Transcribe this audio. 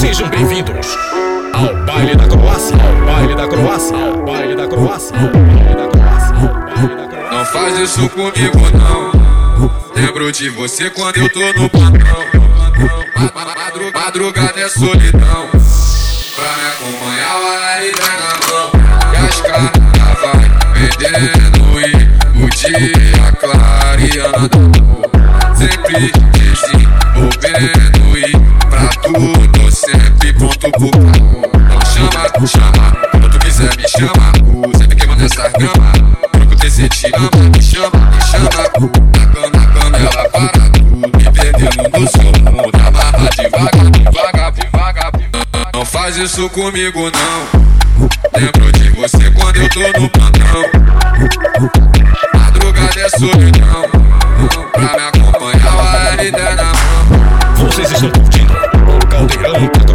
Sejam bem-vindos ao baile da Croácia, ao baile da Croácia, baile da Croácia, baile da Croácia. Não faz isso comigo não. Lembro de você quando eu tô no. Madru- Madrugada é solidão. Pra me acompanhar, o RD na mão. E as caras vai vendendo e o dia clareando. Sempre desenvolvendo e pra tudo sempre pronto pro. Então chama, chama, quando tu quiser me chama. Sempre queimando essa grama. Troco TC te ama, me chama, me chama. Na cana, canela para tudo. Me perdendo no som, da barra devagar, devagar, devagar, devagar. Não faz isso comigo não. Lembro de você quando eu tô no plantão. Madrugada é solidão. Y